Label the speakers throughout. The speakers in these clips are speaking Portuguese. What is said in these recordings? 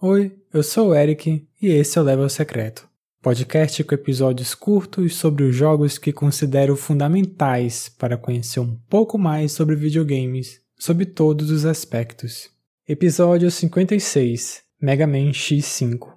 Speaker 1: Oi, eu sou o Eric e esse é o Level Secreto, podcast com episódios curtos sobre os jogos que considero fundamentais para conhecer um pouco mais sobre videogames, sob todos os aspectos. Episódio 56 Mega Man X5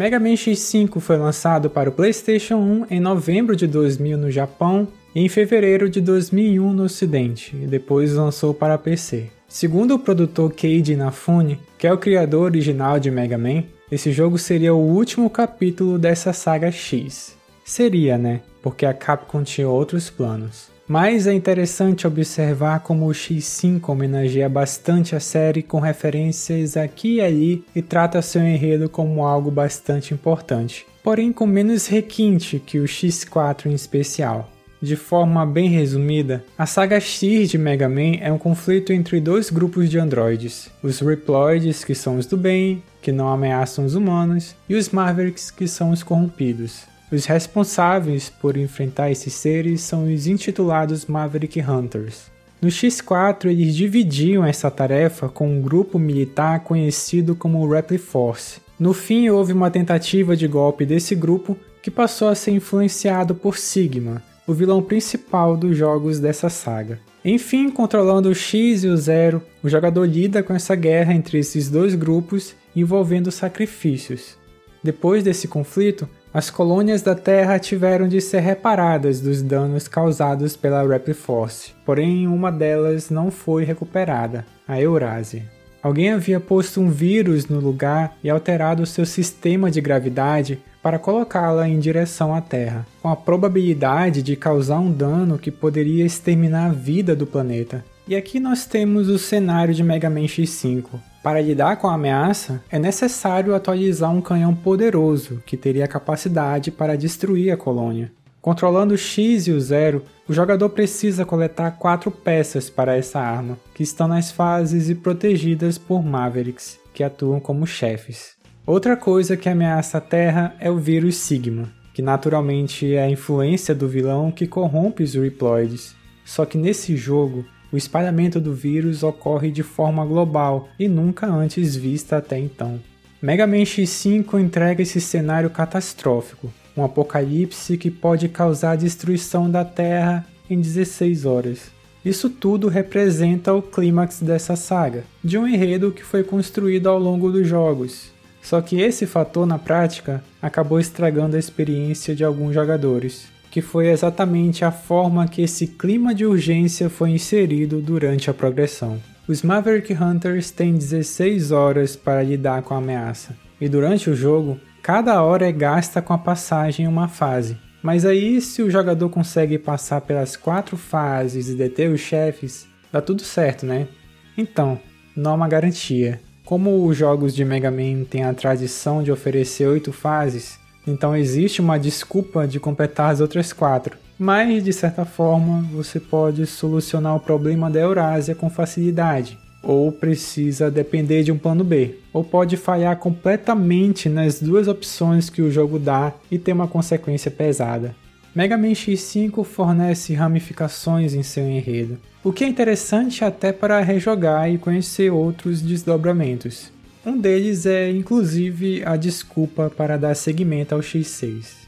Speaker 1: Mega Man X5 foi lançado para o PlayStation 1 em novembro de 2000 no Japão e em fevereiro de 2001 no Ocidente, e depois lançou para PC. Segundo o produtor Keiji Inafune, que é o criador original de Mega Man, esse jogo seria o último capítulo dessa saga X. Seria, né? Porque a Capcom tinha outros planos. Mas é interessante observar como o X5 homenageia bastante a série com referências aqui e ali e trata seu enredo como algo bastante importante, porém com menos requinte que o X4 em especial. De forma bem resumida, a saga X de Mega Man é um conflito entre dois grupos de androides: os Reploids, que são os do bem, que não ameaçam os humanos, e os Mavericks, que são os corrompidos. Os responsáveis por enfrentar esses seres são os intitulados Maverick Hunters. No X4, eles dividiam essa tarefa com um grupo militar conhecido como Repli Force. No fim, houve uma tentativa de golpe desse grupo que passou a ser influenciado por Sigma, o vilão principal dos jogos dessa saga. Enfim, controlando o X e o Zero, o jogador lida com essa guerra entre esses dois grupos envolvendo sacrifícios. Depois desse conflito, as colônias da Terra tiveram de ser reparadas dos danos causados pela Force, porém uma delas não foi recuperada, a Eurásia. Alguém havia posto um vírus no lugar e alterado seu sistema de gravidade para colocá-la em direção à Terra, com a probabilidade de causar um dano que poderia exterminar a vida do planeta. E aqui nós temos o cenário de Mega Man X5, para lidar com a ameaça, é necessário atualizar um canhão poderoso que teria capacidade para destruir a colônia. Controlando o X e o Zero, o jogador precisa coletar quatro peças para essa arma, que estão nas fases e protegidas por Mavericks, que atuam como chefes. Outra coisa que ameaça a Terra é o vírus Sigma, que naturalmente é a influência do vilão que corrompe os Reploids. Só que nesse jogo, o espalhamento do vírus ocorre de forma global e nunca antes vista até então. Mega Man X5 entrega esse cenário catastrófico, um apocalipse que pode causar a destruição da Terra em 16 horas. Isso tudo representa o clímax dessa saga, de um enredo que foi construído ao longo dos jogos. Só que esse fator na prática acabou estragando a experiência de alguns jogadores que foi exatamente a forma que esse clima de urgência foi inserido durante a progressão. Os Maverick Hunters têm 16 horas para lidar com a ameaça, e durante o jogo, cada hora é gasta com a passagem em uma fase. Mas aí, se o jogador consegue passar pelas quatro fases e deter os chefes, dá tudo certo, né? Então, não há uma garantia. Como os jogos de Mega Man têm a tradição de oferecer oito fases, então existe uma desculpa de completar as outras quatro. Mas, de certa forma, você pode solucionar o problema da Eurásia com facilidade. Ou precisa depender de um plano B. Ou pode falhar completamente nas duas opções que o jogo dá e ter uma consequência pesada. Mega Man X5 fornece ramificações em seu enredo, o que é interessante até para rejogar e conhecer outros desdobramentos. Um deles é, inclusive, a desculpa para dar seguimento ao X6.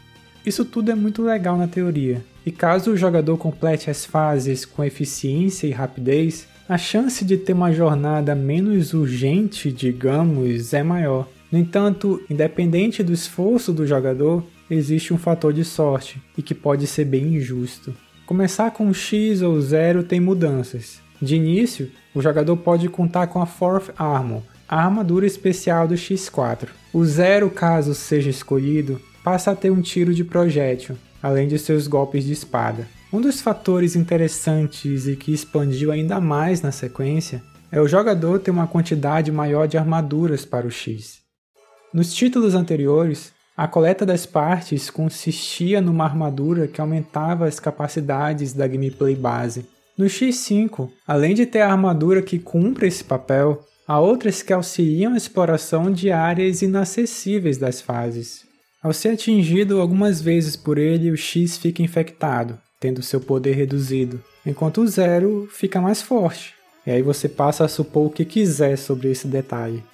Speaker 1: Isso tudo é muito legal na teoria, e caso o jogador complete as fases com eficiência e rapidez, a chance de ter uma jornada menos urgente, digamos, é maior. No entanto, independente do esforço do jogador, existe um fator de sorte e que pode ser bem injusto. Começar com X ou zero tem mudanças. De início, o jogador pode contar com a Fourth Armor, a armadura especial do X4. O Zero, caso seja escolhido, passa a ter um tiro de projétil, além de seus golpes de espada. Um dos fatores interessantes e que expandiu ainda mais na sequência é o jogador ter uma quantidade maior de armaduras para o X. Nos títulos anteriores, a coleta das partes consistia numa armadura que aumentava as capacidades da gameplay base. No X5, além de ter a armadura que cumpre esse papel, há outras que auxiliam a exploração de áreas inacessíveis das fases. Ao ser atingido algumas vezes por ele, o X fica infectado, tendo seu poder reduzido, enquanto o Zero fica mais forte. E aí você passa a supor o que quiser sobre esse detalhe.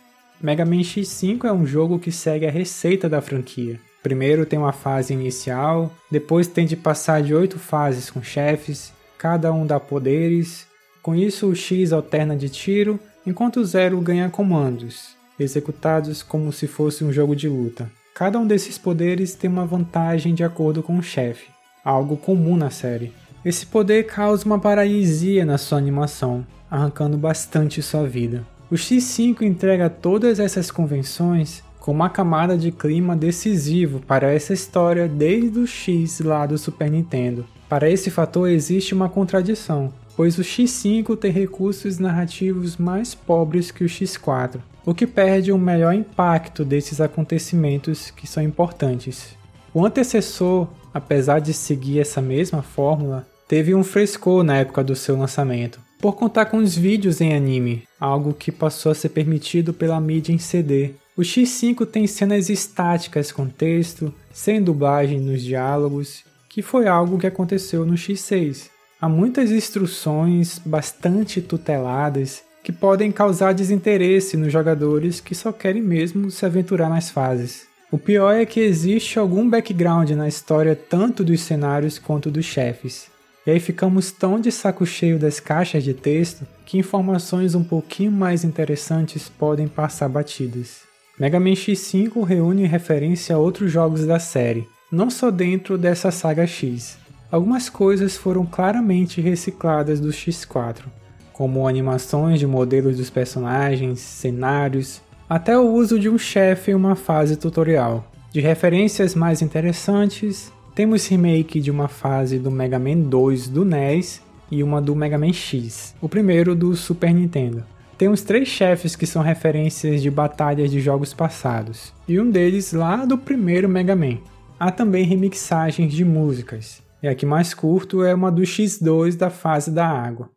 Speaker 1: Mega Man X5 é um jogo que segue a receita da franquia. Primeiro tem uma fase inicial, depois tem de passar de oito fases com chefes, cada um dá poderes. Com isso, o X alterna de tiro, enquanto Zero ganha comandos, executados como se fosse um jogo de luta. Cada um desses poderes tem uma vantagem de acordo com o chefe, algo comum na série. Esse poder causa uma paralisia na sua animação, arrancando bastante sua vida. O X5 entrega todas essas convenções com uma camada de clima decisivo para essa história desde o X lá do Super Nintendo. Para esse fator existe uma contradição, pois o X5 tem recursos narrativos mais pobres que o X4, o que perde o melhor impacto desses acontecimentos que são importantes. O antecessor, apesar de seguir essa mesma fórmula, teve um frescor na época do seu lançamento, por contar com os vídeos em anime, algo que passou a ser permitido pela mídia em CD. O X5 tem cenas estáticas com texto, sem dublagem nos diálogos, que foi algo que aconteceu no X6. Há muitas instruções bastante tuteladas que podem causar desinteresse nos jogadores que só querem mesmo se aventurar nas fases. O pior é que existe algum background na história tanto dos cenários quanto dos chefes. E aí ficamos tão de saco cheio das caixas de texto que informações um pouquinho mais interessantes podem passar batidas. Mega Man X5 reúne referência a outros jogos da série, não só dentro dessa saga X. Algumas coisas foram claramente recicladas do X4, como animações de modelos dos personagens, cenários, até o uso de um chefe em uma fase tutorial. De referências mais interessantes, temos remake de uma fase do Mega Man 2 do NES e uma do Mega Man X, o primeiro do Super Nintendo. Temos três chefes que são referências de batalhas de jogos passados, e um deles lá do primeiro Mega Man. Há também remixagens de músicas, e a que mais curto é uma do X2 da fase da água.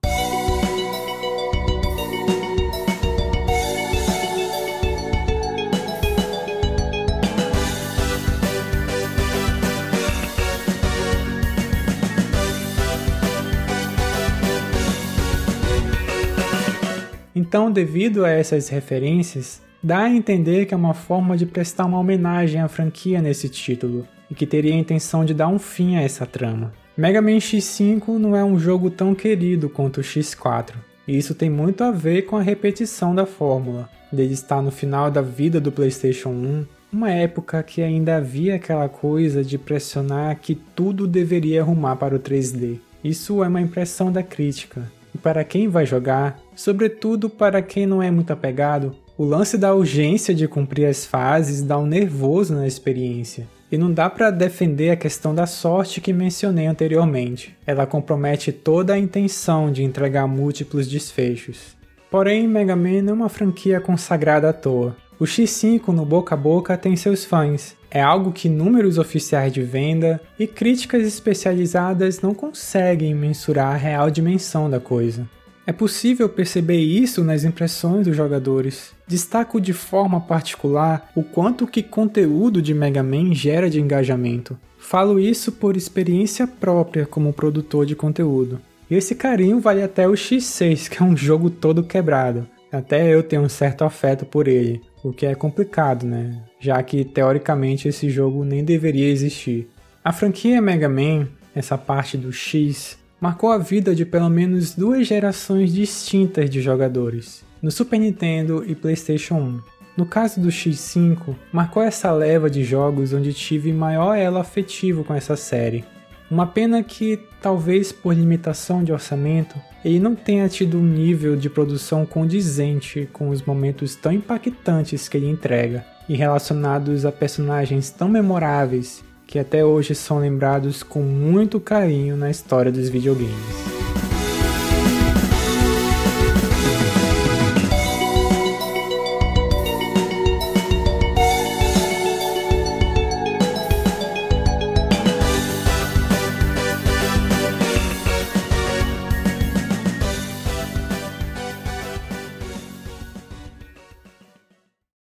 Speaker 1: Então, devido a essas referências, dá a entender que é uma forma de prestar uma homenagem à franquia nesse título, e que teria a intenção de dar um fim a essa trama. Mega Man X5 não é um jogo tão querido quanto o X4, e isso tem muito a ver com a repetição da fórmula, dele estar no final da vida do PlayStation 1, uma época que ainda havia aquela coisa de pressionar que tudo deveria arrumar para o 3D. Isso é uma impressão da crítica, e para quem vai jogar, sobretudo para quem não é muito apegado, o lance da urgência de cumprir as fases dá um nervoso na experiência. E não dá para defender a questão da sorte que mencionei anteriormente. Ela compromete toda a intenção de entregar múltiplos desfechos. Porém, Mega Man não é uma franquia consagrada à toa. O X5 no boca a boca tem seus fãs. É algo que números oficiais de venda e críticas especializadas não conseguem mensurar a real dimensão da coisa. É possível perceber isso nas impressões dos jogadores. Destaco de forma particular o quanto que conteúdo de Mega Man gera de engajamento. Falo isso por experiência própria como produtor de conteúdo. E esse carinho vale até o X6, que é um jogo todo quebrado. Até eu tenho um certo afeto por ele, o que é complicado, né? Já que teoricamente esse jogo nem deveria existir. A franquia Mega Man, essa parte do X, marcou a vida de pelo menos duas gerações distintas de jogadores, no Super Nintendo e PlayStation 1. No caso do X5, marcou essa leva de jogos onde tive maior elo afetivo com essa série. Uma pena que, talvez por limitação de orçamento, ele não tenha tido um nível de produção condizente com os momentos tão impactantes que ele entrega e relacionados a personagens tão memoráveis que até hoje são lembrados com muito carinho na história dos videogames.